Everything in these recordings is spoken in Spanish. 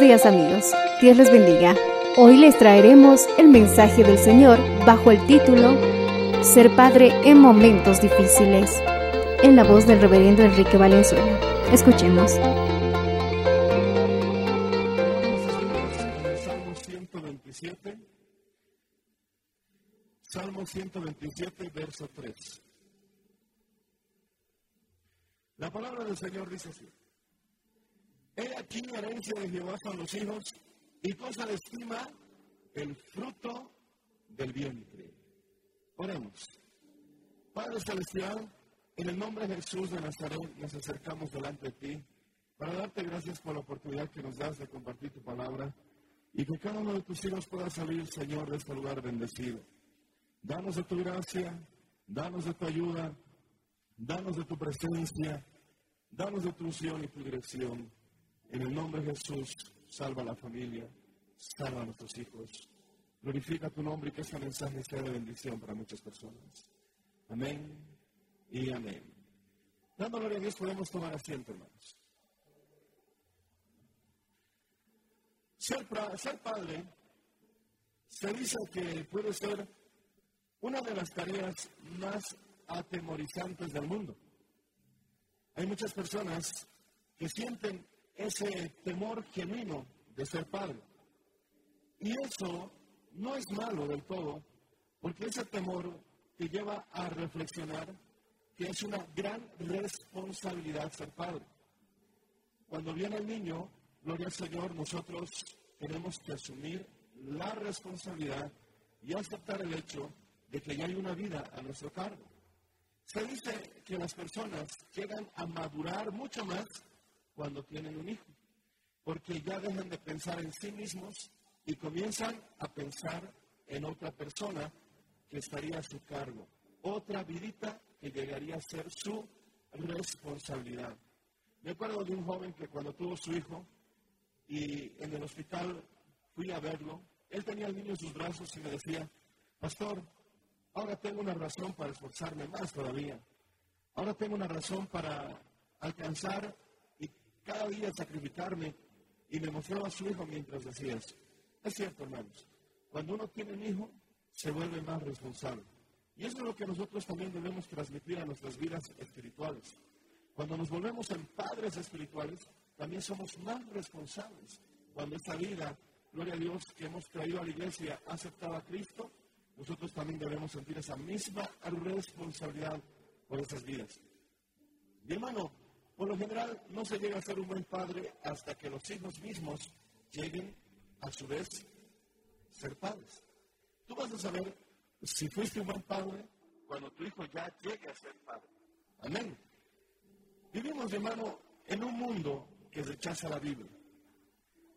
Días amigos, Dios les bendiga. Hoy les traeremos el mensaje del Señor bajo el título Ser Padre en Momentos Difíciles, en la voz del reverendo Enrique Valenzuela. Escuchemos. Salmo 127. Salmo 127, verso 3. La palabra del Señor dice así. He aquí herencia de Jehová son los hijos y cosa de estima el fruto del vientre. Oremos. Padre Celestial, en el nombre de Jesús de Nazaret nos acercamos delante de ti para darte gracias por la oportunidad que nos das de compartir tu palabra y que cada uno de tus hijos pueda salir, Señor, de este lugar bendecido. Danos de tu gracia, danos de tu ayuda, danos de tu presencia, danos de tu unción y tu dirección. En el nombre de Jesús, salva a la familia, salva a nuestros hijos. Glorifica tu nombre y que este mensaje sea de bendición para muchas personas. Amén y amén. Dando gloria a Dios, podemos tomar asiento, hermanos. Ser, padre se dice que puede ser una de las tareas más atemorizantes del mundo. Hay muchas personas que sienten ese temor genuino de ser padre. Y eso no es malo del todo, porque ese temor te lleva a reflexionar que es una gran responsabilidad ser padre. Cuando viene el niño, gloria al Señor, nosotros tenemos que asumir la responsabilidad y aceptar el hecho de que ya hay una vida a nuestro cargo. Se dice que las personas llegan a madurar mucho más cuando tienen un hijo, porque ya dejan de pensar en sí mismos y comienzan a pensar en otra persona que estaría a su cargo, otra vidita que llegaría a ser su responsabilidad. Me acuerdo de un joven que cuando tuvo su hijo y en el hospital fui a verlo, él tenía al niño en sus brazos y me decía, pastor, ahora tengo una razón para esforzarme más todavía. Ahora tengo una razón para alcanzar cada día sacrificarme. Y me mostraba a su hijo mientras decía eso. Es cierto, hermanos. Cuando uno tiene un hijo, se vuelve más responsable. Y eso es lo que nosotros también debemos transmitir a nuestras vidas espirituales. Cuando nos volvemos en padres espirituales, también somos más responsables. Cuando esta vida, gloria a Dios, que hemos traído a la iglesia, ha aceptado a Cristo, nosotros también debemos sentir esa misma responsabilidad por esas vidas. Mi hermano, por lo general no se llega a ser un buen padre hasta que los hijos mismos lleguen a su vez ser padres. Tú vas a saber si fuiste un buen padre cuando tu hijo ya llegue a ser padre. Amén. Vivimos, hermano, en un mundo que rechaza la Biblia.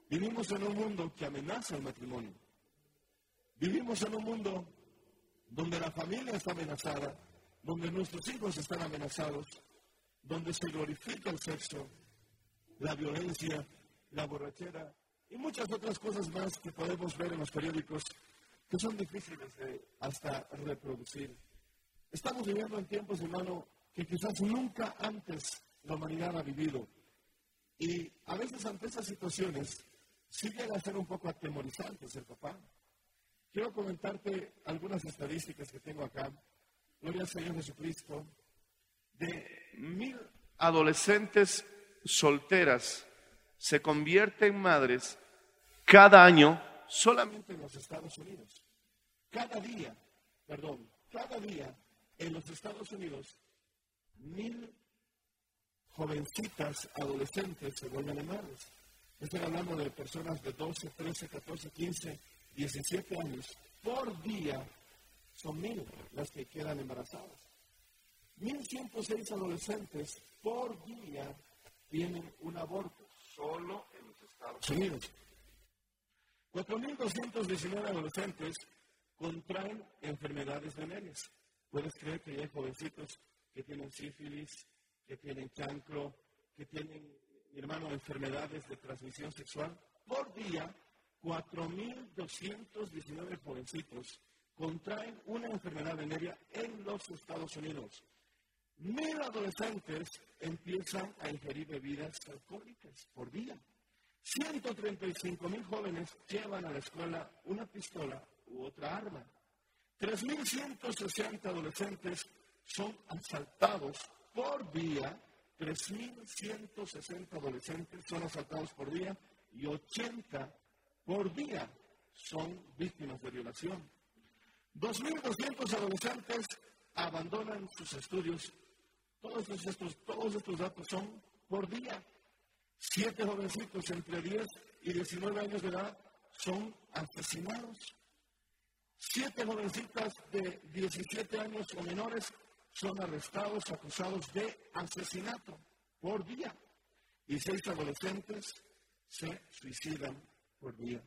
Vivimos en un mundo que amenaza el matrimonio. Vivimos en un mundo donde la familia está amenazada, donde nuestros hijos están amenazados, donde se glorifica el sexo, la violencia, la borrachera y muchas otras cosas más que podemos ver en los periódicos que son difíciles de hasta reproducir. Estamos viviendo en tiempos, hermano, que quizás nunca antes la humanidad ha vivido. Y a veces ante esas situaciones sí llega a ser un poco atemorizante ser papá. Quiero comentarte algunas estadísticas que tengo acá. Gloria al Señor Jesucristo. De mil adolescentes solteras se convierten en madres cada año solamente en los Estados Unidos. Cada día, perdón, cada día en los Estados Unidos, mil jovencitas adolescentes se vuelven madres. Estoy hablando de personas de 12, 13, 14, 15, 17 años. Por día son mil las que quedan embarazadas. 1.106 adolescentes por día tienen un aborto solo en los Estados Unidos. 4.219 adolescentes contraen enfermedades venéreas. Puedes creer que hay jovencitos que tienen sífilis, que tienen chancro, que tienen, mi hermano, enfermedades de transmisión sexual. Por día, 4.219 jovencitos contraen una enfermedad venérea en los Estados Unidos. Mil adolescentes empiezan a ingerir bebidas alcohólicas por día. 135 mil jóvenes llevan a la escuela una pistola u otra arma. 3.160 adolescentes son asaltados por día. 3.160 adolescentes son asaltados por día y 80 por día son víctimas de violación. 2.200 adolescentes abandonan sus estudios. Todos estos, datos son por día. Siete jovencitos entre 10 y 19 años de edad son asesinados. Siete jovencitas de 17 años o menores son arrestados, acusados de asesinato por día. Y seis adolescentes se suicidan por día.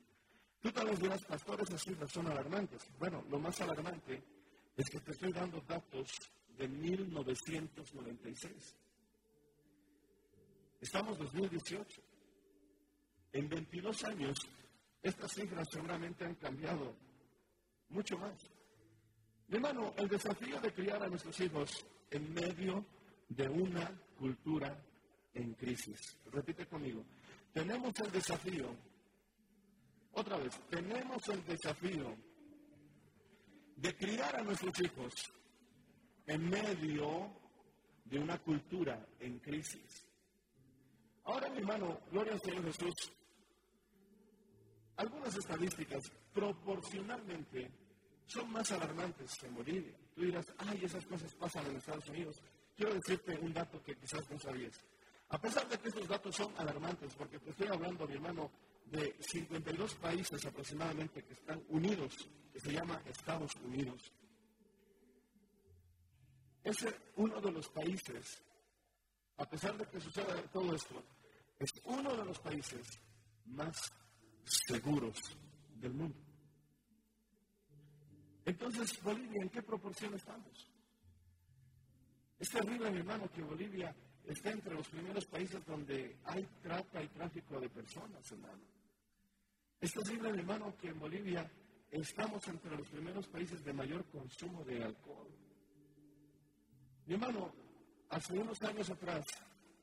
Tú tal vez dirás, pastores, esas cifras son alarmantes. Bueno, lo más alarmante es que te estoy dando datos de 1996. Estamos en 2018. En 22 años, estas cifras seguramente han cambiado mucho más. Mi hermano, el desafío de criar a nuestros hijos en medio de una cultura en crisis. Repite conmigo. Tenemos el desafío, otra vez, tenemos el desafío de criar a nuestros hijos en medio de una cultura en crisis. Ahora, mi hermano, gloria al Señor Jesús, algunas estadísticas proporcionalmente son más alarmantes que en Bolivia. Tú dirás, ay, esas cosas pasan en Estados Unidos. Quiero decirte un dato que quizás no sabías. A pesar de que estos datos son alarmantes, porque te estoy hablando, mi hermano, de 52 países aproximadamente que están unidos, que se llama Estados Unidos. Es uno de los países, a pesar de que suceda todo esto, es uno de los países más seguros del mundo. Entonces, Bolivia, ¿en qué proporción estamos? Es terrible, mi hermano, que Bolivia esté entre los primeros países donde hay trata y tráfico de personas, hermano. Es terrible, mi hermano, que en Bolivia estamos entre los primeros países de mayor consumo de alcohol. Mi hermano, hace unos años atrás,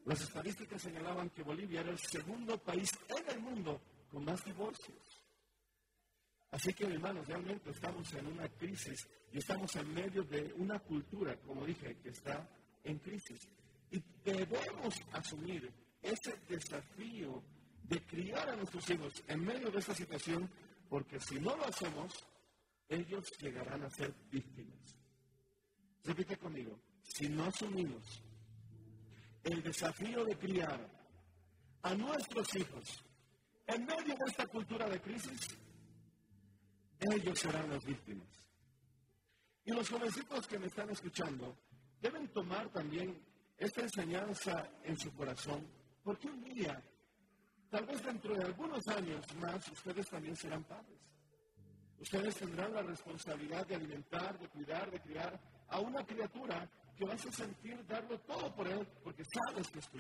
las estadísticas señalaban que Bolivia era el segundo país en el mundo con más divorcios. Así que, hermanos, realmente estamos en una crisis y estamos en medio de una cultura, como dije, que está en crisis. Y debemos asumir ese desafío de criar a nuestros hijos en medio de esta situación, porque si no lo hacemos, ellos llegarán a ser víctimas. Repite conmigo, si no asumimos el desafío de criar a nuestros hijos en medio de esta cultura de crisis, ellos serán las víctimas. Y los jovencitos que me están escuchando deben tomar también esta enseñanza en su corazón, porque un día, tal vez dentro de algunos años más, ustedes también serán padres. Ustedes tendrán la responsabilidad de alimentar, de cuidar, de criar a una criatura que vas a sentir darlo todo por él, porque sabes que es tu.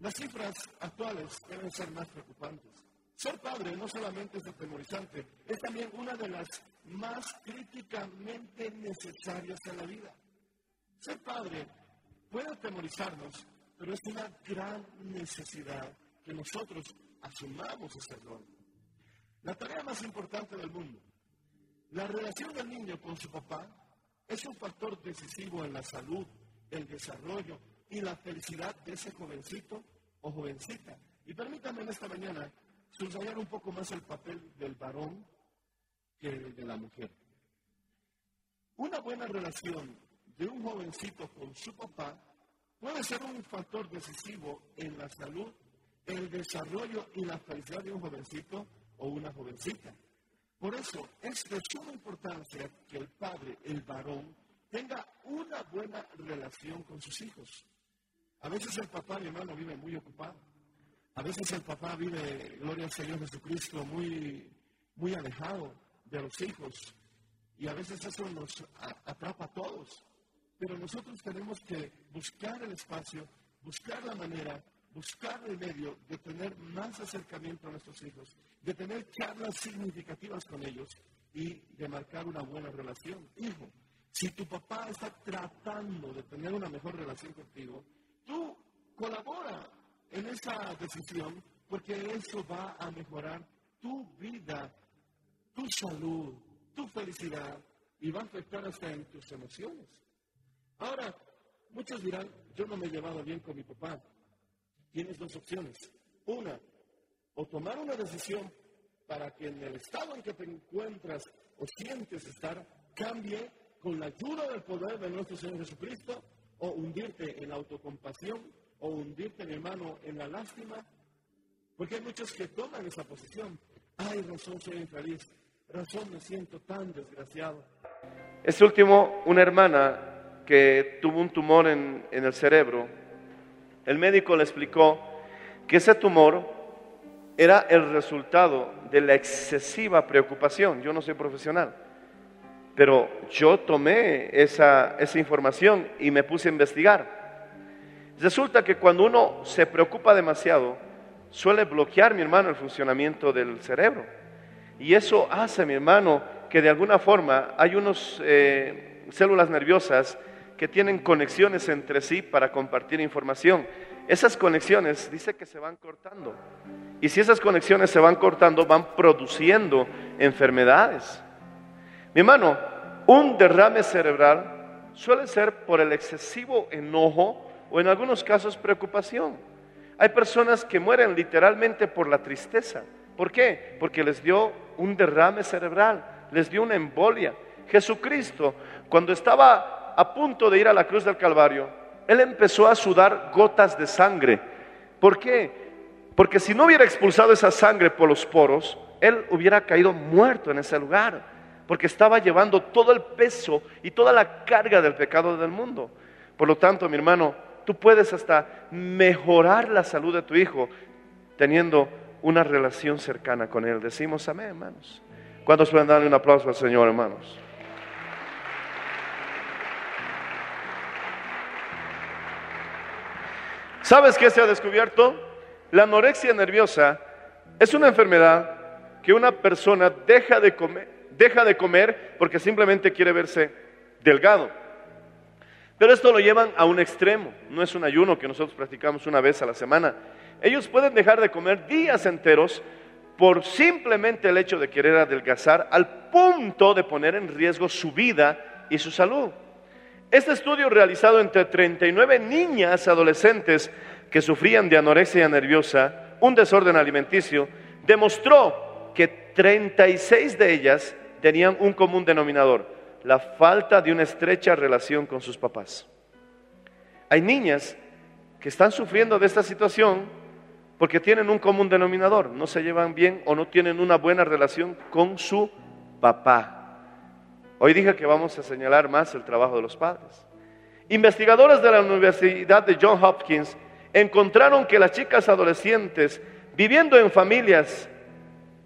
Las cifras actuales deben ser más preocupantes. Ser padre no solamente es atemorizante, es también una de las más críticamente necesarias en la vida. Ser padre puede atemorizarnos, pero es una gran necesidad que nosotros asumamos ese rol. La tarea más importante del mundo, la relación del niño con su papá, es un factor decisivo en la salud, el desarrollo y la felicidad de ese jovencito o jovencita. Y permítanme en esta mañana subrayar un poco más el papel del varón que el de la mujer. Una buena relación de un jovencito con su papá puede ser un factor decisivo en la salud, el desarrollo y la felicidad de un jovencito o una jovencita. Por eso es de suma importancia que el padre, el varón, tenga una buena relación con sus hijos. A veces el papá, mi hermano, vive muy ocupado. A veces el papá vive, gloria al Señor Jesucristo, muy, muy alejado de los hijos. Y a veces eso nos atrapa a todos. Pero nosotros tenemos que buscar el espacio, buscar la manera, buscar el medio de tener más acercamiento a nuestros hijos, de tener charlas significativas con ellos y de marcar una buena relación. Hijo, si tu papá está tratando de tener una mejor relación contigo, tú colabora en esa decisión porque eso va a mejorar tu vida, tu salud, tu felicidad y va a afectar hasta en tus emociones. Ahora, muchos dirán, yo no me he llevado bien con mi papá. Tienes dos opciones. Una, o tomar una decisión para que en el estado en que te encuentras o sientes estar cambie con la ayuda del poder de nuestro Señor Jesucristo, o hundirte en la autocompasión, o hundirte, mi hermano, en la lástima, porque hay muchos que toman esa posición. Ay, razón, soy infeliz. Razón, me siento tan desgraciado. Este último, una hermana que tuvo un tumor en, en el cerebro, el médico le explicó que ese tumor era el resultado de la excesiva preocupación. Yo no soy profesional, pero yo tomé esa, esa información y me puse a investigar. Resulta que cuando uno se preocupa demasiado, suele bloquear, mi hermano, el funcionamiento del cerebro. Y eso hace, mi hermano, que de alguna forma hay unas eh, células nerviosas que tienen conexiones entre sí para compartir información. Esas conexiones dice que se van cortando. Y si esas conexiones se van cortando, van produciendo enfermedades. Mi hermano, un derrame cerebral suele ser por el excesivo enojo o en algunos casos preocupación. Hay personas que mueren literalmente por la tristeza. ¿Por qué? Porque les dio un derrame cerebral, les dio una embolia. Jesucristo, cuando estaba a punto de ir a la cruz del Calvario, Él empezó a sudar gotas de sangre. ¿Por qué? Porque si no hubiera expulsado esa sangre por los poros, Él hubiera caído muerto en ese lugar, porque estaba llevando todo el peso y toda la carga del pecado del mundo. Por lo tanto, mi hermano, tú puedes hasta mejorar la salud de tu hijo teniendo una relación cercana con él. Decimos amén, hermanos. ¿Cuántos pueden darle un aplauso al Señor, hermanos? ¿Sabes qué se ha descubierto? La anorexia nerviosa es una enfermedad que una persona deja de comer, deja de comer porque simplemente quiere verse delgado. Pero esto lo llevan a un extremo, no es un ayuno que nosotros practicamos una vez a la semana. Ellos pueden dejar de comer días enteros por simplemente el hecho de querer adelgazar al punto de poner en riesgo su vida y su salud. Este estudio realizado entre 39 niñas adolescentes que sufrían de anorexia nerviosa, un desorden alimenticio, demostró que 36 de ellas tenían un común denominador, la falta de una estrecha relación con sus papás. Hay niñas que están sufriendo de esta situación porque tienen un común denominador, no se llevan bien o no tienen una buena relación con su papá. Hoy dije que vamos a señalar más el trabajo de los padres. Investigadores de la Universidad de Johns Hopkins encontraron que las chicas adolescentes viviendo en familias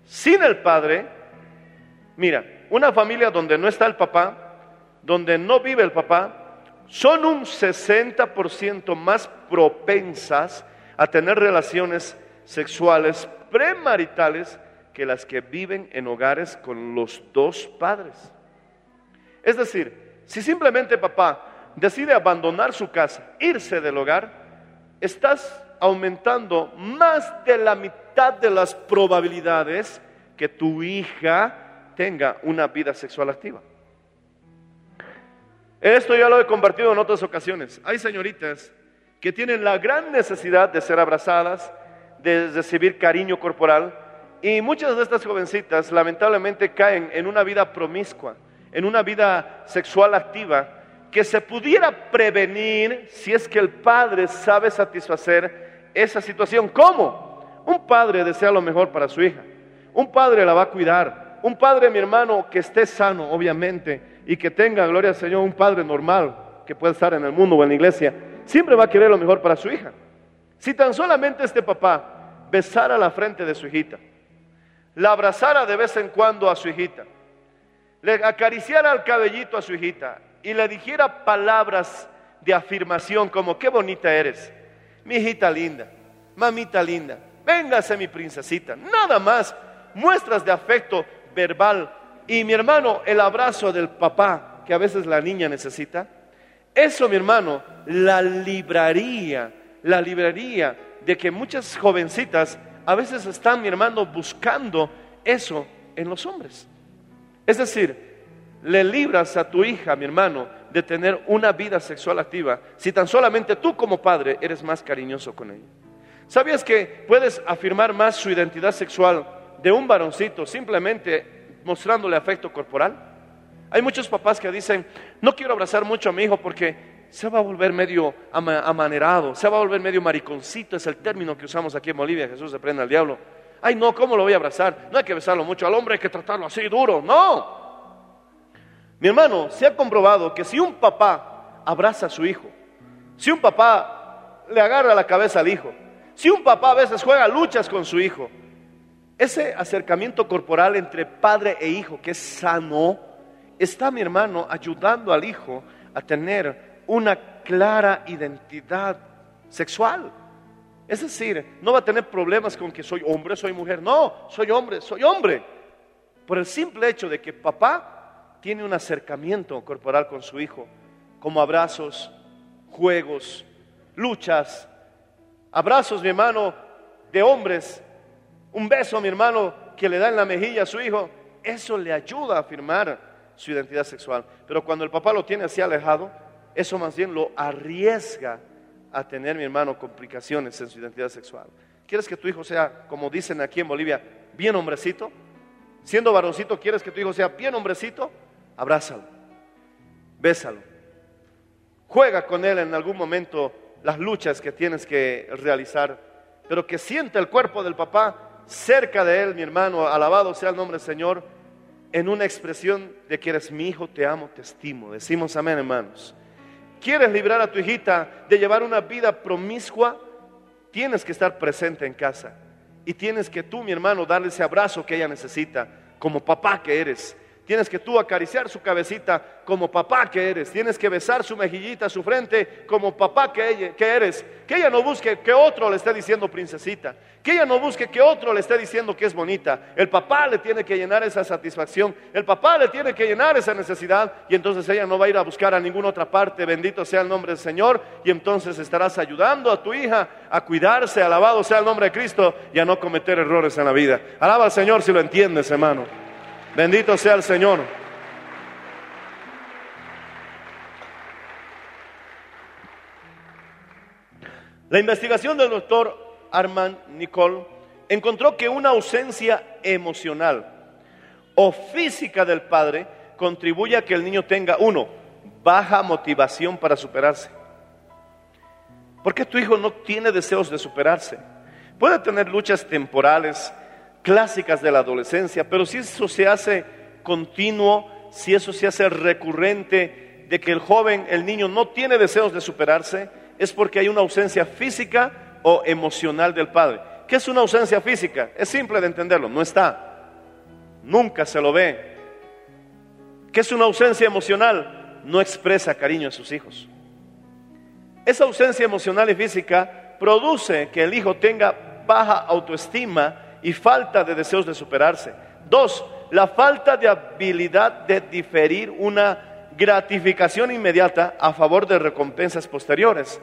sin el padre, mira, una familia donde no está el papá, donde no vive el papá, son un 60% más propensas a tener relaciones sexuales premaritales que las que viven en hogares con los dos padres. Es decir, si simplemente papá decide abandonar su casa, irse del hogar, estás aumentando más de la mitad de las probabilidades que tu hija tenga una vida sexual activa. Esto ya lo he compartido en otras ocasiones. Hay señoritas que tienen la gran necesidad de ser abrazadas, de recibir cariño corporal, y muchas de estas jovencitas lamentablemente caen en una vida promiscua, en una vida sexual activa, que se pudiera prevenir si es que el padre sabe satisfacer esa situación. ¿Cómo? Un padre desea lo mejor para su hija. Un padre la va a cuidar. Un padre, mi hermano, que esté sano, obviamente, y que tenga, gloria al Señor, un padre normal que pueda estar en el mundo o en la iglesia, siempre va a querer lo mejor para su hija. Si tan solamente este papá besara la frente de su hijita, la abrazara de vez en cuando a su hijita, le acariciara el cabellito a su hijita y le dijera palabras de afirmación como, qué bonita eres, mi hijita linda, mamita linda, véngase mi princesita, nada más, muestras de afecto verbal y mi hermano, el abrazo del papá que a veces la niña necesita, eso mi hermano, la libraría, la libraría de que muchas jovencitas a veces están, mi hermano, buscando eso en los hombres. Es decir, le libras a tu hija, mi hermano, de tener una vida sexual activa si tan solamente tú como padre eres más cariñoso con ella. ¿Sabías que puedes afirmar más su identidad sexual de un varoncito simplemente mostrándole afecto corporal? Hay muchos papás que dicen, no quiero abrazar mucho a mi hijo porque se va a volver medio ama- amanerado, se va a volver medio mariconcito, es el término que usamos aquí en Bolivia, Jesús se prende al diablo. Ay, no, ¿cómo lo voy a abrazar? No hay que besarlo mucho, al hombre hay que tratarlo así duro, no. Mi hermano, se ha comprobado que si un papá abraza a su hijo, si un papá le agarra la cabeza al hijo, si un papá a veces juega luchas con su hijo, ese acercamiento corporal entre padre e hijo que es sano, está mi hermano ayudando al hijo a tener una clara identidad sexual. Es decir, no va a tener problemas con que soy hombre, soy mujer. No, soy hombre, soy hombre. Por el simple hecho de que papá tiene un acercamiento corporal con su hijo, como abrazos, juegos, luchas, abrazos, mi hermano, de hombres, un beso, mi hermano, que le da en la mejilla a su hijo, eso le ayuda a afirmar su identidad sexual. Pero cuando el papá lo tiene así alejado, eso más bien lo arriesga a tener, mi hermano, complicaciones en su identidad sexual. ¿Quieres que tu hijo sea, como dicen aquí en Bolivia, bien hombrecito? Siendo varoncito, ¿quieres que tu hijo sea bien hombrecito? Abrázalo, bésalo, juega con él en algún momento las luchas que tienes que realizar, pero que siente el cuerpo del papá cerca de él, mi hermano, alabado sea el nombre del Señor, en una expresión de que eres mi hijo, te amo, te estimo. Decimos amén, hermanos. ¿Quieres librar a tu hijita de llevar una vida promiscua? Tienes que estar presente en casa. Y tienes que tú, mi hermano, darle ese abrazo que ella necesita, como papá que eres. Tienes que tú acariciar su cabecita como papá que eres. Tienes que besar su mejillita, su frente como papá que, ella- que eres. Que ella no busque que otro le esté diciendo princesita. Que ella no busque que otro le esté diciendo que es bonita. El papá le tiene que llenar esa satisfacción. El papá le tiene que llenar esa necesidad. Y entonces ella no va a ir a buscar a ninguna otra parte. Bendito sea el nombre del Señor. Y entonces estarás ayudando a tu hija a cuidarse. Alabado sea el nombre de Cristo y a no cometer errores en la vida. Alaba al Señor si lo entiendes, hermano. Bendito sea el Señor. La investigación del doctor Armand Nicole encontró que una ausencia emocional o física del padre contribuye a que el niño tenga, uno, baja motivación para superarse. ¿Por qué tu hijo no tiene deseos de superarse? Puede tener luchas temporales, clásicas de la adolescencia, pero si eso se hace continuo, si eso se hace recurrente, de que el joven, el niño no tiene deseos de superarse, es porque hay una ausencia física o emocional del padre. ¿Qué es una ausencia física? Es simple de entenderlo, no está, nunca se lo ve. ¿Qué es una ausencia emocional? No expresa cariño a sus hijos. Esa ausencia emocional y física produce que el hijo tenga baja autoestima y falta de deseos de superarse. Dos, la falta de habilidad de diferir una gratificación inmediata a favor de recompensas posteriores.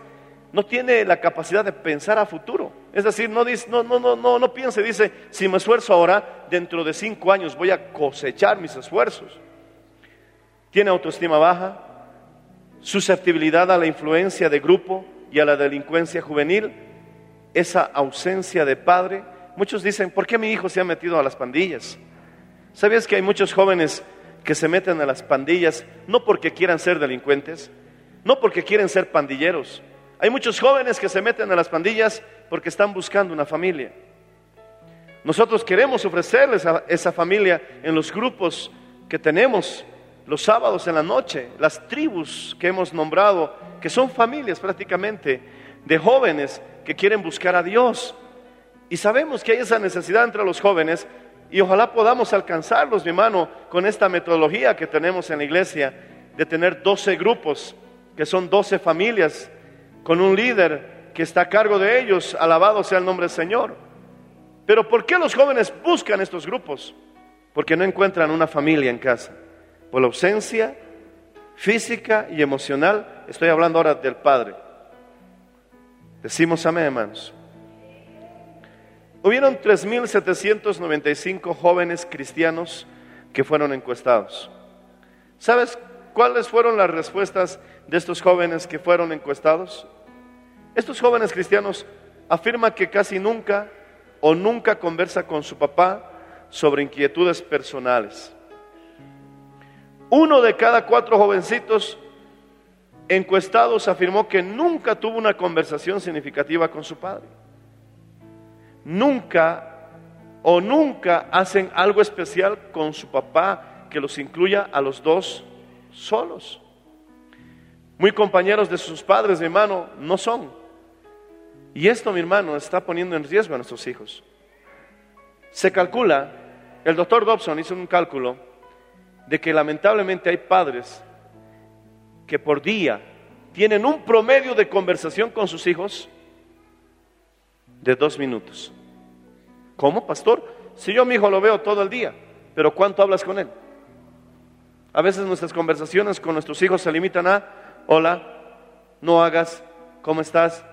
No tiene la capacidad de pensar a futuro. Es decir, no, dice, no, no, no, no, no piense, dice, si me esfuerzo ahora, dentro de cinco años voy a cosechar mis esfuerzos. Tiene autoestima baja, susceptibilidad a la influencia de grupo y a la delincuencia juvenil, esa ausencia de padre. Muchos dicen, ¿por qué mi hijo se ha metido a las pandillas? ¿Sabías que hay muchos jóvenes que se meten a las pandillas no porque quieran ser delincuentes, no porque quieren ser pandilleros? Hay muchos jóvenes que se meten a las pandillas porque están buscando una familia. Nosotros queremos ofrecerles a esa familia en los grupos que tenemos los sábados en la noche, las tribus que hemos nombrado, que son familias prácticamente de jóvenes que quieren buscar a Dios. Y sabemos que hay esa necesidad entre los jóvenes y ojalá podamos alcanzarlos, mi hermano, con esta metodología que tenemos en la iglesia de tener 12 grupos, que son 12 familias, con un líder que está a cargo de ellos, alabado sea el nombre del Señor. Pero ¿por qué los jóvenes buscan estos grupos? Porque no encuentran una familia en casa por la ausencia física y emocional. Estoy hablando ahora del Padre. Decimos amén, hermanos. Hubieron 3.795 jóvenes cristianos que fueron encuestados. ¿Sabes cuáles fueron las respuestas de estos jóvenes que fueron encuestados? Estos jóvenes cristianos afirman que casi nunca o nunca conversa con su papá sobre inquietudes personales. Uno de cada cuatro jovencitos encuestados afirmó que nunca tuvo una conversación significativa con su padre. Nunca o nunca hacen algo especial con su papá que los incluya a los dos solos. Muy compañeros de sus padres, mi hermano, no son. Y esto, mi hermano, está poniendo en riesgo a nuestros hijos. Se calcula, el doctor Dobson hizo un cálculo, de que lamentablemente hay padres que por día tienen un promedio de conversación con sus hijos de dos minutos. ¿Cómo, pastor? Si yo mi hijo lo veo todo el día, pero ¿cuánto hablas con él? A veces nuestras conversaciones con nuestros hijos se limitan a, hola, no hagas, ¿cómo estás?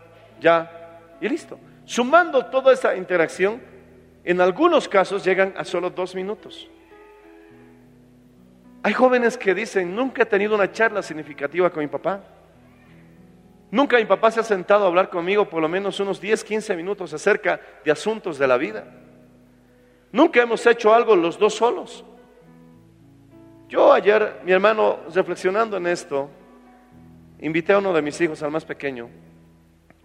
Ya, y listo. Sumando toda esa interacción, en algunos casos llegan a solo dos minutos. Hay jóvenes que dicen, nunca he tenido una charla significativa con mi papá. Nunca mi papá se ha sentado a hablar conmigo por lo menos unos 10, 15 minutos acerca de asuntos de la vida. Nunca hemos hecho algo los dos solos. Yo ayer, mi hermano, reflexionando en esto, invité a uno de mis hijos, al más pequeño,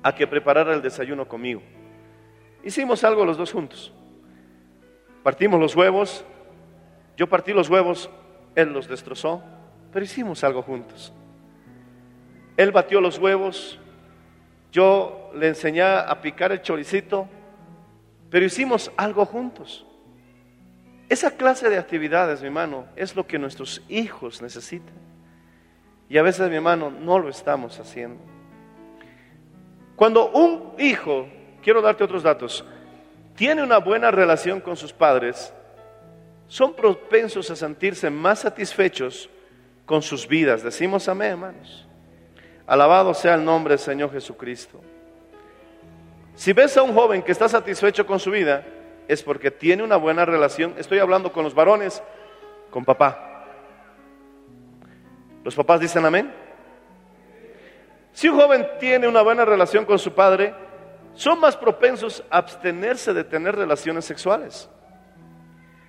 a que preparara el desayuno conmigo. Hicimos algo los dos juntos. Partimos los huevos, yo partí los huevos él los destrozó, pero hicimos algo juntos. Él batió los huevos, yo le enseñé a picar el choricito, pero hicimos algo juntos. Esa clase de actividades, mi hermano, es lo que nuestros hijos necesitan. Y a veces, mi hermano, no lo estamos haciendo. Cuando un hijo, quiero darte otros datos, tiene una buena relación con sus padres, son propensos a sentirse más satisfechos con sus vidas. Decimos amén, hermanos. Alabado sea el nombre del Señor Jesucristo. Si ves a un joven que está satisfecho con su vida, es porque tiene una buena relación. Estoy hablando con los varones, con papá. ¿Los papás dicen amén? Si un joven tiene una buena relación con su padre, son más propensos a abstenerse de tener relaciones sexuales.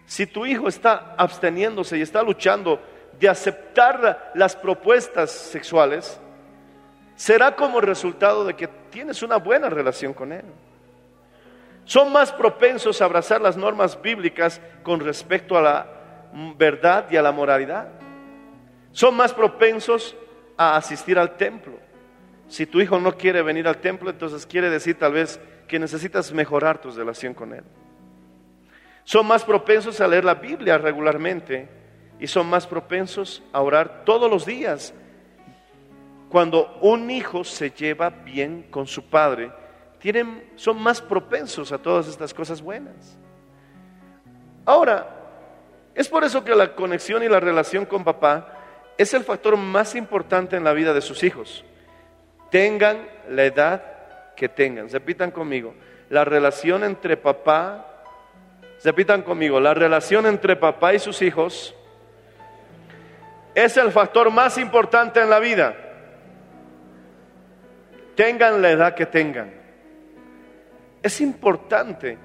Si tu hijo está absteniéndose y está luchando de aceptar las propuestas sexuales, será como resultado de que tienes una buena relación con él. Son más propensos a abrazar las normas bíblicas con respecto a la verdad y a la moralidad. Son más propensos a asistir al templo. Si tu hijo no quiere venir al templo, entonces quiere decir tal vez que necesitas mejorar tu relación con él son más propensos a leer la Biblia regularmente y son más propensos a orar todos los días. Cuando un hijo se lleva bien con su padre, tienen, son más propensos a todas estas cosas buenas. Ahora, es por eso que la conexión y la relación con papá es el factor más importante en la vida de sus hijos. Tengan la edad que tengan. Repitan conmigo, la relación entre papá, repitan conmigo, la relación entre papá y sus hijos es el factor más importante en la vida. Tengan la edad que tengan. Es importante.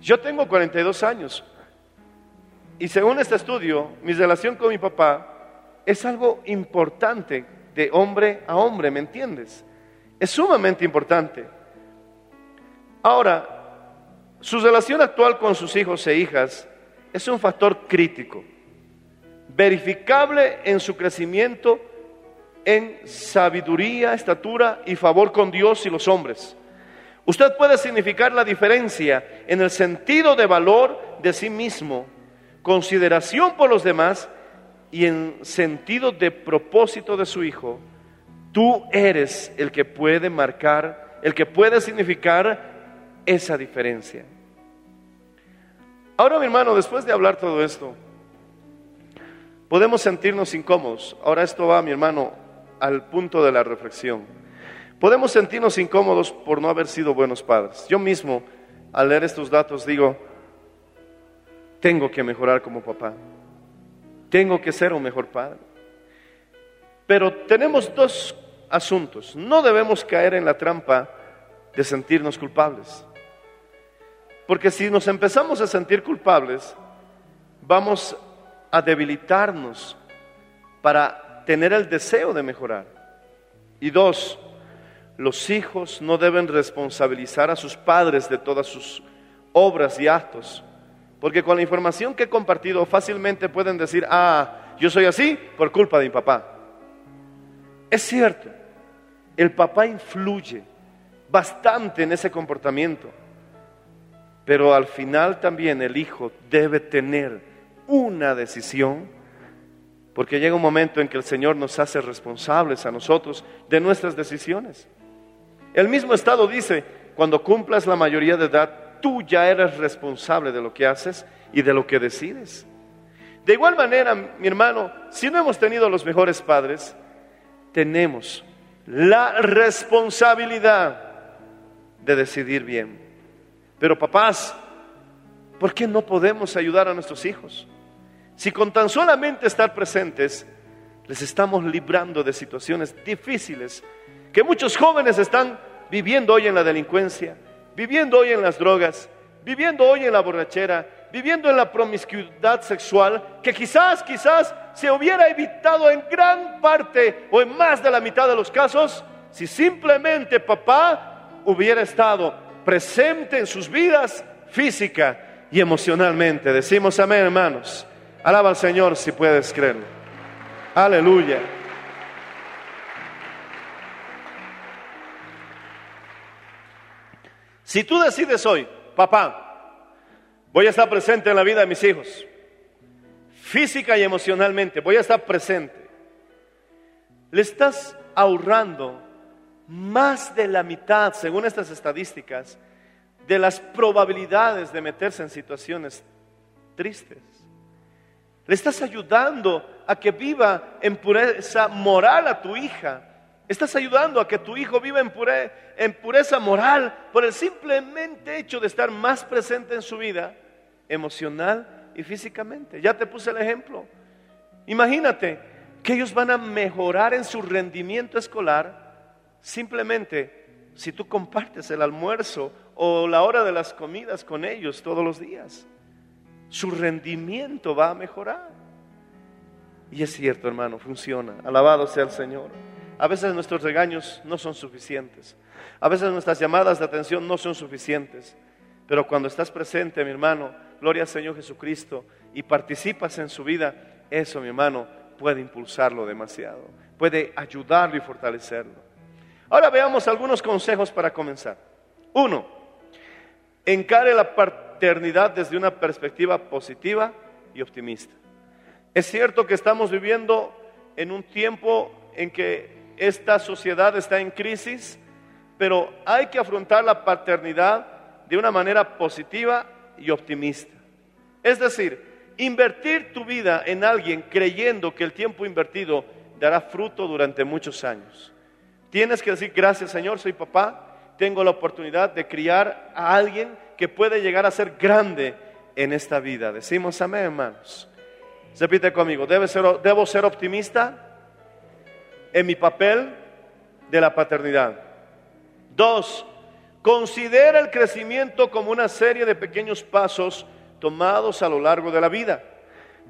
Yo tengo 42 años y según este estudio, mi relación con mi papá es algo importante de hombre a hombre, ¿me entiendes? Es sumamente importante. Ahora, su relación actual con sus hijos e hijas es un factor crítico, verificable en su crecimiento en sabiduría, estatura y favor con Dios y los hombres. Usted puede significar la diferencia en el sentido de valor de sí mismo, consideración por los demás y en sentido de propósito de su hijo. Tú eres el que puede marcar, el que puede significar esa diferencia. Ahora, mi hermano, después de hablar todo esto, podemos sentirnos incómodos. Ahora esto va, mi hermano, al punto de la reflexión. Podemos sentirnos incómodos por no haber sido buenos padres. Yo mismo, al leer estos datos, digo, tengo que mejorar como papá. Tengo que ser un mejor padre. Pero tenemos dos asuntos. No debemos caer en la trampa de sentirnos culpables. Porque si nos empezamos a sentir culpables, vamos a debilitarnos para tener el deseo de mejorar. Y dos, los hijos no deben responsabilizar a sus padres de todas sus obras y actos, porque con la información que he compartido fácilmente pueden decir, ah, yo soy así por culpa de mi papá. Es cierto, el papá influye bastante en ese comportamiento, pero al final también el hijo debe tener una decisión, porque llega un momento en que el Señor nos hace responsables a nosotros de nuestras decisiones. El mismo Estado dice, cuando cumplas la mayoría de edad, tú ya eres responsable de lo que haces y de lo que decides. De igual manera, mi hermano, si no hemos tenido los mejores padres, tenemos la responsabilidad de decidir bien. Pero papás, ¿por qué no podemos ayudar a nuestros hijos? Si con tan solamente estar presentes, les estamos librando de situaciones difíciles que muchos jóvenes están viviendo hoy en la delincuencia, viviendo hoy en las drogas, viviendo hoy en la borrachera, viviendo en la promiscuidad sexual, que quizás, quizás se hubiera evitado en gran parte o en más de la mitad de los casos si simplemente papá hubiera estado presente en sus vidas física y emocionalmente. Decimos amén, hermanos. Alaba al Señor si puedes creerlo. Aleluya. Si tú decides hoy, papá, voy a estar presente en la vida de mis hijos, física y emocionalmente, voy a estar presente, le estás ahorrando más de la mitad, según estas estadísticas, de las probabilidades de meterse en situaciones tristes. Le estás ayudando a que viva en pureza moral a tu hija, Estás ayudando a que tu hijo viva en, en pureza moral por el simplemente hecho de estar más presente en su vida, emocional y físicamente. Ya te puse el ejemplo. Imagínate que ellos van a mejorar en su rendimiento escolar simplemente si tú compartes el almuerzo o la hora de las comidas con ellos todos los días. Su rendimiento va a mejorar. Y es cierto, hermano, funciona. Alabado sea el Señor. A veces nuestros regaños no son suficientes. A veces nuestras llamadas de atención no son suficientes. Pero cuando estás presente, mi hermano, gloria al Señor Jesucristo, y participas en su vida, eso, mi hermano, puede impulsarlo demasiado. Puede ayudarlo y fortalecerlo. Ahora veamos algunos consejos para comenzar. Uno, encare la paternidad desde una perspectiva positiva y optimista. Es cierto que estamos viviendo en un tiempo en que esta sociedad está en crisis, pero hay que afrontar la paternidad de una manera positiva y optimista. Es decir, invertir tu vida en alguien creyendo que el tiempo invertido dará fruto durante muchos años. Tienes que decir, gracias Señor, soy papá, tengo la oportunidad de criar a alguien que puede llegar a ser grande en esta vida. Decimos amén, hermanos. Repite conmigo, ser, debo ser optimista en mi papel de la paternidad. Dos, considera el crecimiento como una serie de pequeños pasos tomados a lo largo de la vida.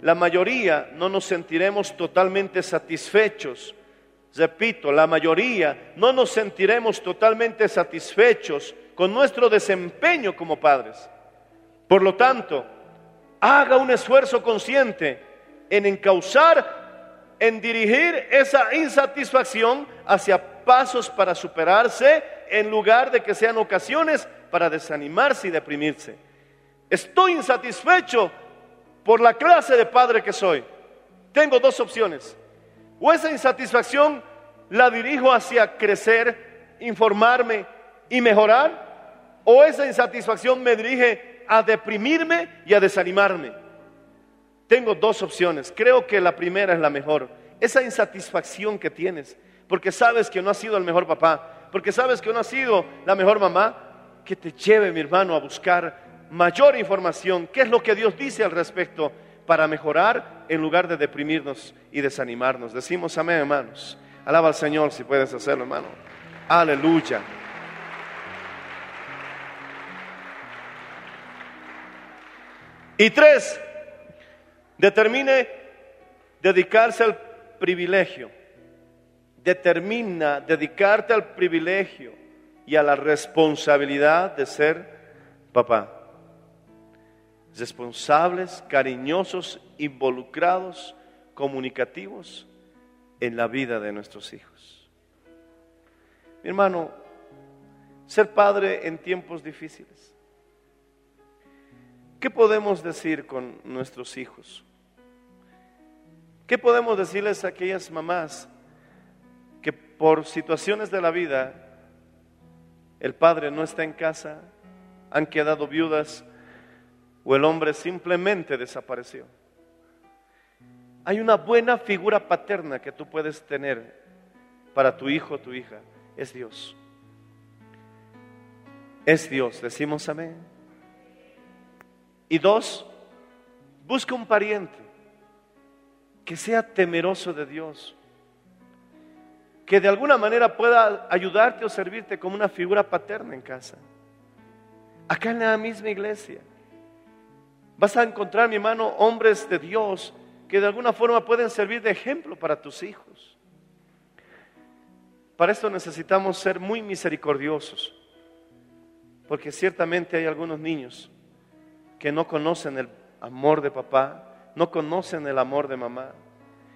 La mayoría no nos sentiremos totalmente satisfechos. Repito, la mayoría no nos sentiremos totalmente satisfechos con nuestro desempeño como padres. Por lo tanto, haga un esfuerzo consciente en encauzar, en dirigir esa insatisfacción hacia pasos para superarse en lugar de que sean ocasiones para desanimarse y deprimirse. Estoy insatisfecho por la clase de padre que soy. Tengo dos opciones. O esa insatisfacción la dirijo hacia crecer, informarme y mejorar, o esa insatisfacción me dirige a deprimirme y a desanimarme. Tengo dos opciones. Creo que la primera es la mejor. Esa insatisfacción que tienes, porque sabes que no has sido el mejor papá, porque sabes que no has sido la mejor mamá, que te lleve, mi hermano, a buscar mayor información. ¿Qué es lo que Dios dice al respecto para mejorar en lugar de deprimirnos y desanimarnos? Decimos amén, hermanos. Alaba al Señor si puedes hacerlo, hermano. Aleluya. Y tres, determine dedicarse al privilegio. Determina dedicarte al privilegio y a la responsabilidad de ser papá. Responsables, cariñosos, involucrados, comunicativos en la vida de nuestros hijos. Mi hermano, ser padre en tiempos difíciles. ¿Qué podemos decir con nuestros hijos? ¿Qué podemos decirles a aquellas mamás que por situaciones de la vida el padre no está en casa, han quedado viudas o el hombre simplemente desapareció? Hay una buena figura paterna que tú puedes tener para tu hijo o tu hija. Es Dios. Es Dios. Decimos amén. Y dos, busca un pariente que sea temeroso de Dios, que de alguna manera pueda ayudarte o servirte como una figura paterna en casa. Acá en la misma iglesia vas a encontrar, mi hermano, hombres de Dios que de alguna forma pueden servir de ejemplo para tus hijos. Para esto necesitamos ser muy misericordiosos, porque ciertamente hay algunos niños que no conocen el amor de papá, no conocen el amor de mamá.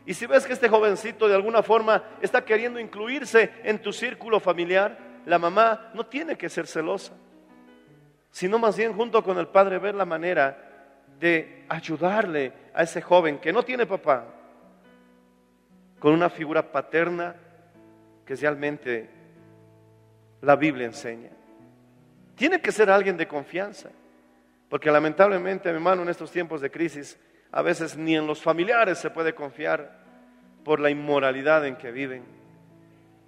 Y si ves que este jovencito de alguna forma está queriendo incluirse en tu círculo familiar, la mamá no tiene que ser celosa, sino más bien junto con el padre ver la manera de ayudarle a ese joven que no tiene papá con una figura paterna que realmente la Biblia enseña. Tiene que ser alguien de confianza. Porque lamentablemente, mi hermano, en estos tiempos de crisis, a veces ni en los familiares se puede confiar por la inmoralidad en que viven.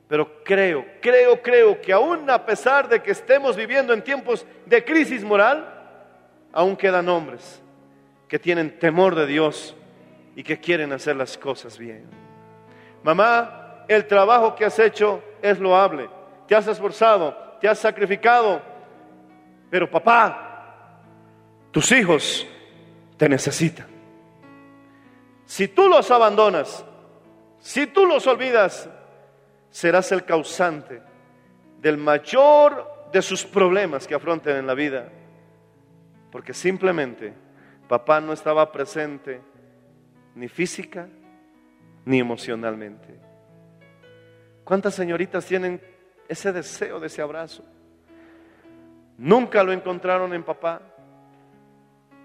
Pero creo, creo, creo que aún a pesar de que estemos viviendo en tiempos de crisis moral, aún quedan hombres que tienen temor de Dios y que quieren hacer las cosas bien. Mamá, el trabajo que has hecho es loable. Te has esforzado, te has sacrificado. Pero papá, tus hijos te necesitan. Si tú los abandonas, si tú los olvidas, serás el causante del mayor de sus problemas que afronten en la vida. Porque simplemente papá no estaba presente ni física ni emocionalmente. ¿Cuántas señoritas tienen ese deseo de ese abrazo? Nunca lo encontraron en papá.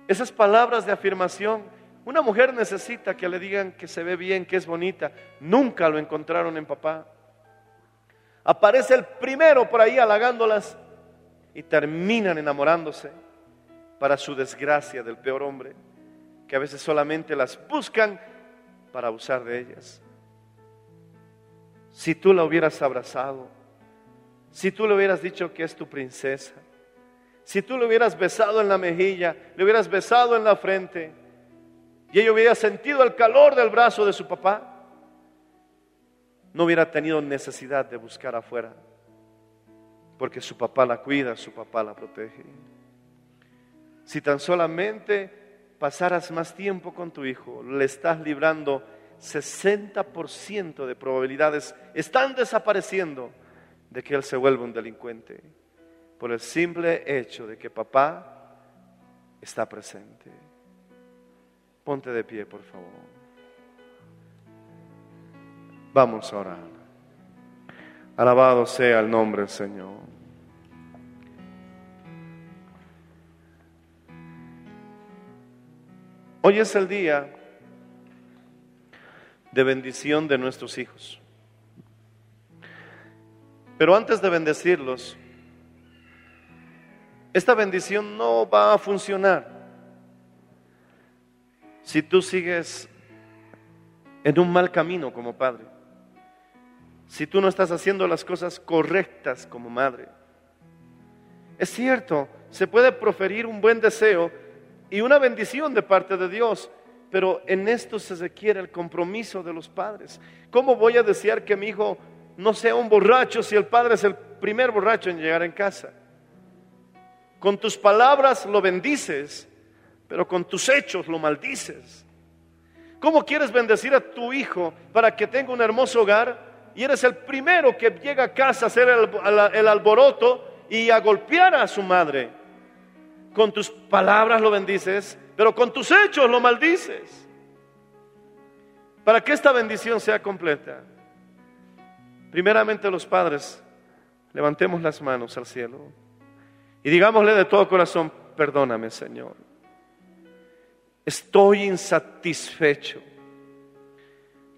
Esas palabras de afirmación, una mujer necesita que le digan que se ve bien, que es bonita. Nunca lo encontraron en papá. Aparece el primero por ahí halagándolas y terminan enamorándose para su desgracia del peor hombre. que a veces solamente las buscan para abusar de ellas. Si tú la hubieras abrazado, si tú le hubieras dicho que es tu princesa, si tú le hubieras besado en la mejilla, le hubieras besado en la frente, y ella hubiera sentido el calor del brazo de su papá, no hubiera tenido necesidad de buscar afuera, porque su papá la cuida, su papá la protege. Si tan solamente pasaras más tiempo con tu hijo, le estás librando 60% de probabilidades, están desapareciendo de que él se vuelva un delincuente, por el simple hecho de que papá está presente. Ponte de pie, por favor. Vamos a orar. Alabado sea el nombre del Señor. Hoy es el día de bendición de nuestros hijos. Pero antes de bendecirlos, esta bendición no va a funcionar si tú sigues en un mal camino como padre, si tú no estás haciendo las cosas correctas como madre. Es cierto, se puede proferir un buen deseo y una bendición de parte de Dios, pero en esto se requiere el compromiso de los padres. ¿Cómo voy a desear que mi hijo no sea un borracho si el padre es el primer borracho en llegar en casa? Con tus palabras lo bendices, pero con tus hechos lo maldices. ¿Cómo quieres bendecir a tu hijo para que tenga un hermoso hogar? Y eres el primero que llega a casa a hacer el, alboroto y a golpear a su madre. Con tus palabras lo bendices, pero con tus hechos lo maldices. Para que esta bendición sea completa, primeramente los padres, levantemos las manos al cielo y digámosle de todo corazón, perdóname Señor Estoy insatisfecho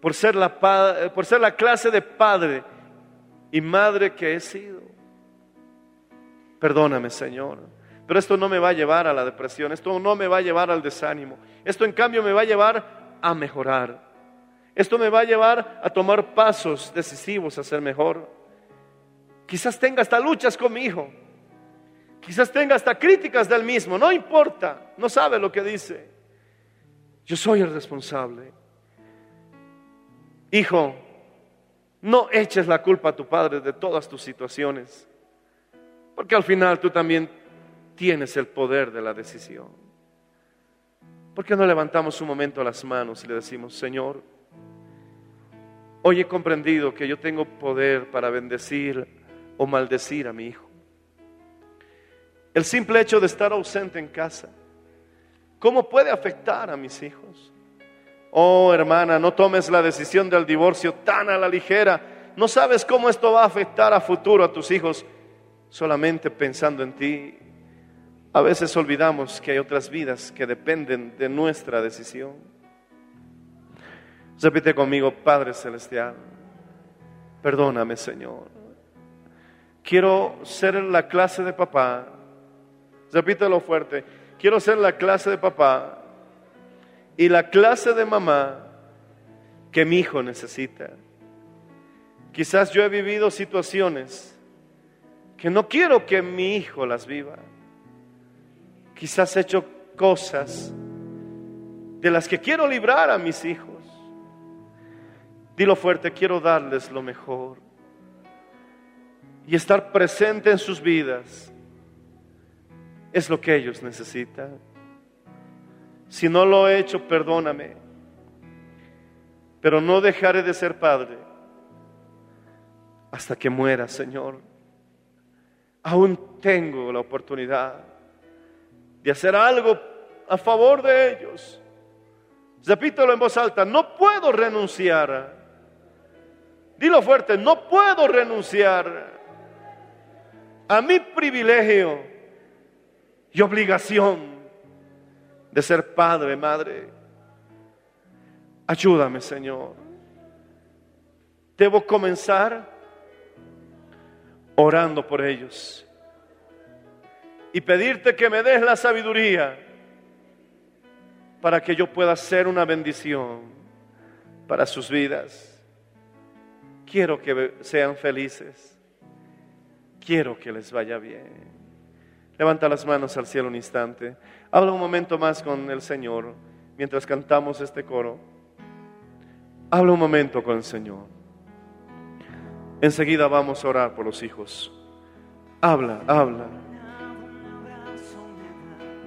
por ser, la, por ser la clase de padre y madre que he sido. Perdóname, Señor. Pero esto no me va a llevar a la depresión, esto no me va a llevar al desánimo. Esto en cambio me va a llevar a mejorar. Esto me va a llevar a tomar pasos decisivos a ser mejor. Quizás tenga hasta luchas con mi hijo. Quizás tenga hasta críticas del mismo. No importa, no sabe lo que dice. Yo soy el responsable. Hijo, no eches la culpa a tu padre de todas tus situaciones, porque al final tú también tienes el poder de la decisión. ¿Por qué no levantamos un momento las manos y le decimos, Señor, hoy he comprendido que yo tengo poder para bendecir o maldecir a mi hijo? El simple hecho de estar ausente en casa ¿Cómo puede afectar a mis hijos? Oh, hermana, no tomes la decisión del divorcio tan a la ligera. No sabes cómo esto va a afectar a futuro a tus hijos solamente pensando en ti. A veces olvidamos que hay otras vidas que dependen de nuestra decisión. Repite conmigo, Padre Celestial, perdóname Señor. Quiero ser la clase de papá. Repítelo fuerte quiero ser la clase de papá y la clase de mamá que mi hijo necesita. Quizás yo he vivido situaciones que no quiero que mi hijo las viva. Quizás he hecho cosas de las que quiero librar a mis hijos. Dilo fuerte, quiero darles lo mejor y estar presente en sus vidas es lo que ellos necesitan. Si no lo he hecho, perdóname. Pero no dejaré de ser padre hasta que muera, Señor. Aún tengo la oportunidad de hacer algo a favor de ellos. Repítelo en voz alta, no puedo renunciar. Dilo fuerte, no puedo renunciar a mi privilegio y obligación de ser padre, madre. Ayúdame, Señor. Debo comenzar orando por ellos y pedirte que me des la sabiduría para que yo pueda ser una bendición para sus vidas. Quiero que sean felices. Quiero que les vaya bien. Levanta las manos al cielo un instante. Habla un momento más con el Señor mientras cantamos este coro. Habla un momento con el Señor. Enseguida vamos a orar por los hijos. Habla, habla.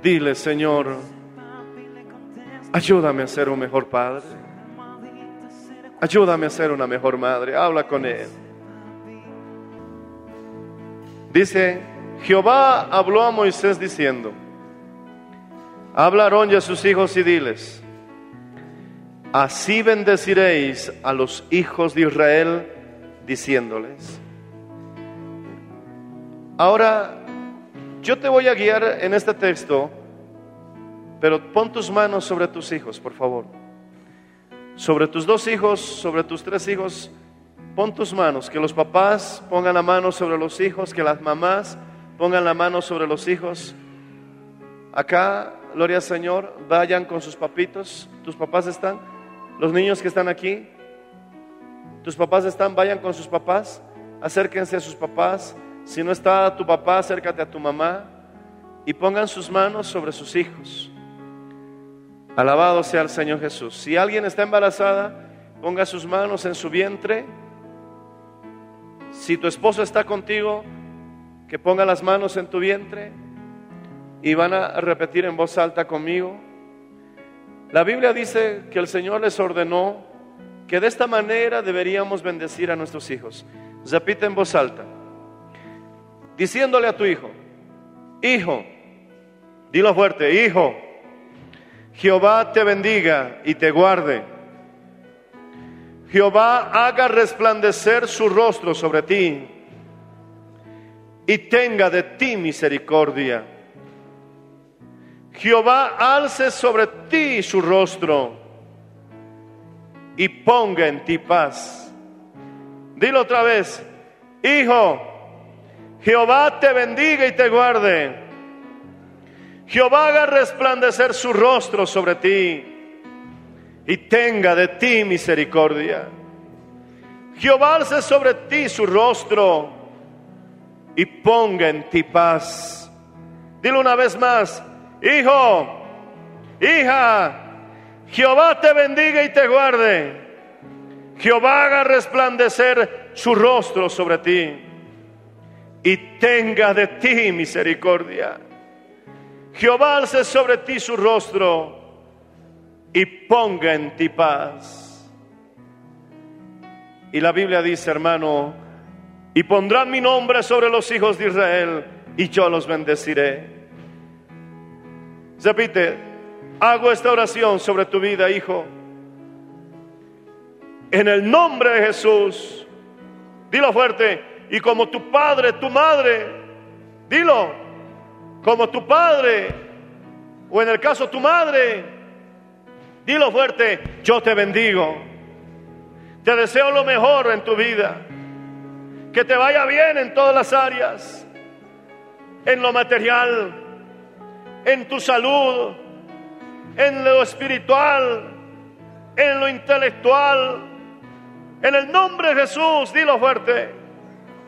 Dile, Señor, ayúdame a ser un mejor padre. Ayúdame a ser una mejor madre. Habla con Él. Dice, Jehová habló a Moisés diciendo, habla a Aarón y a sus hijos y diles, así bendeciréis a los hijos de Israel diciéndoles. Ahora, yo te voy a guiar en este texto, pero pon tus manos sobre tus hijos, por favor. Sobre tus dos hijos, sobre tus tres hijos, pon tus manos, que los papás pongan la mano sobre los hijos, que las mamás pongan la mano sobre los hijos. Acá, gloria al Señor, vayan con sus papitos, tus papás están, los niños que están aquí, tus papás están, vayan con sus papás, acérquense a sus papás. Si no está tu papá, acércate a tu mamá y pongan sus manos sobre sus hijos. Alabado sea el Señor Jesús. Si alguien está embarazada, ponga sus manos en su vientre. Si tu esposo está contigo, que ponga las manos en tu vientre y van a repetir en voz alta conmigo. La Biblia dice que el Señor les ordenó que de esta manera deberíamos bendecir a nuestros hijos. Repite en voz alta, diciéndole a tu hijo, hijo, dilo fuerte, hijo, Jehová te bendiga y te guarde. Jehová haga resplandecer su rostro sobre ti y tenga de ti misericordia. Jehová alce sobre ti su rostro y ponga en ti paz. Dilo otra vez, hijo, Jehová te bendiga y te guarde. Jehová haga resplandecer su rostro sobre ti y tenga de ti misericordia. Jehová alce sobre ti su rostro y ponga en ti paz. Dilo una vez más, hijo, hija, Jehová te bendiga y te guarde. Jehová haga resplandecer su rostro sobre ti y tenga de ti misericordia. Jehová alce sobre ti su rostro y ponga en ti paz. Y la Biblia dice, hermano, y pondrán mi nombre sobre los hijos de Israel y yo los bendeciré. Repite, hago esta oración sobre tu vida, hijo. En el nombre de Jesús, dilo fuerte, y como tu padre, tu madre, dilo, como tu padre, o en el caso tu madre, dilo fuerte, yo te bendigo. Te deseo lo mejor en tu vida, que te vaya bien en todas las áreas, en lo material, en tu salud, en lo espiritual, en lo intelectual. En el nombre de Jesús, dilo fuerte.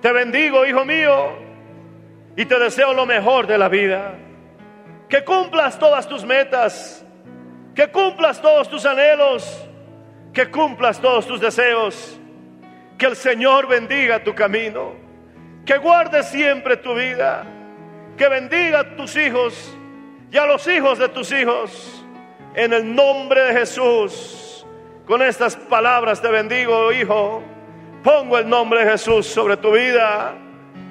Te bendigo, hijo mío, y te deseo lo mejor de la vida. Que cumplas todas tus metas, que cumplas todos tus anhelos, que cumplas todos tus deseos. Que el Señor bendiga tu camino, que guarde siempre tu vida, que bendiga a tus hijos y a los hijos de tus hijos en el nombre de Jesús, con estas palabras te bendigo, hijo. Pongo el nombre de Jesús sobre tu vida,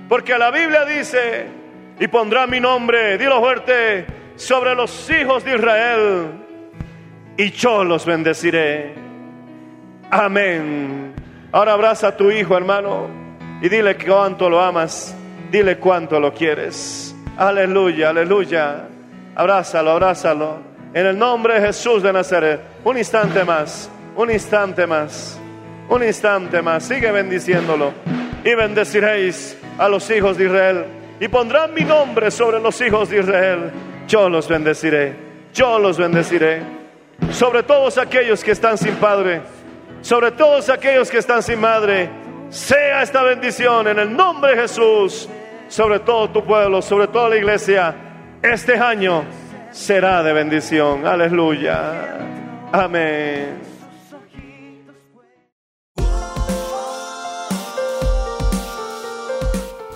porque la Biblia dice, y pondrá mi nombre, dilo fuerte, sobre los hijos de Israel, y yo los bendeciré. Amén. Ahora abraza a tu hijo, hermano, y dile cuánto lo amas, dile cuánto lo quieres. Aleluya, aleluya. Abrázalo, abrázalo en el nombre de Jesús de Nazaret. Un instante más, un instante más, un instante más. Sigue bendiciéndolo. Y bendeciréis a los hijos de Israel. Y pondrán mi nombre sobre los hijos de Israel. Yo los bendeciré. Yo los bendeciré. sobre todos aquellos que están sin padre, sobre todos aquellos que están sin madre. Sea esta bendición en el nombre de Jesús sobre todo tu pueblo, sobre toda la iglesia. Este año será de bendición. Aleluya. Amén.